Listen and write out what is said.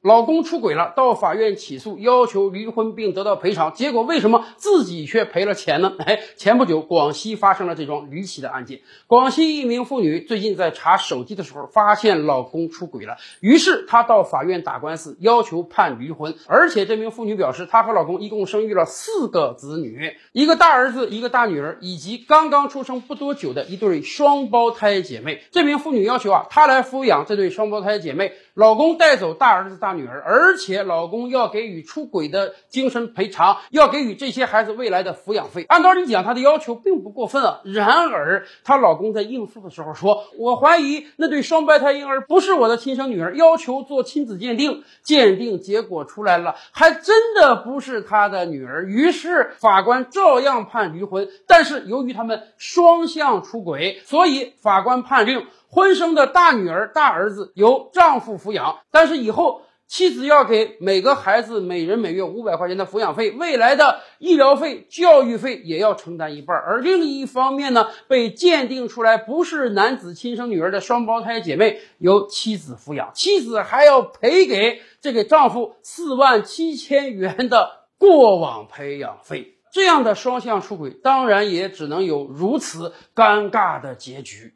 老公出轨了，到法院起诉，要求离婚并得到赔偿。结果为什么自己却赔了钱呢？哎，前不久广西发生了这桩离奇的案件。广西一名妇女最近在查手机的时候，发现老公出轨了，于是她到法院打官司，要求判离婚。而且这名妇女表示，她和老公一共生育了四个子女，一个大儿子，一个大女儿，以及刚刚出生不多久的一对双胞胎姐妹。这名妇女要求啊，她来抚养这对双胞胎姐妹，老公带走大儿子大。大女儿，而且老公要给予出轨的精神赔偿，要给予这些孩子未来的抚养费。按道理讲，她的要求并不过分啊。然而，她老公在应诉的时候说：“我怀疑那对双胞胎婴儿不是我的亲生女儿，要求做亲子鉴定。鉴定结果出来了，还真的不是他的女儿。于是法官照样判离婚。但是由于他们双向出轨，所以法官判令婚生的大女儿、大儿子由丈夫抚养，但是以后。妻子要给每个孩子每人每月五百块钱的抚养费，未来的医疗费、教育费也要承担一半。而另一方面呢，被鉴定出来不是男子亲生女儿的双胞胎姐妹由妻子抚养，妻子还要赔给这个丈夫四万七千元的过往培养费。这样的双向出轨，当然也只能有如此尴尬的结局。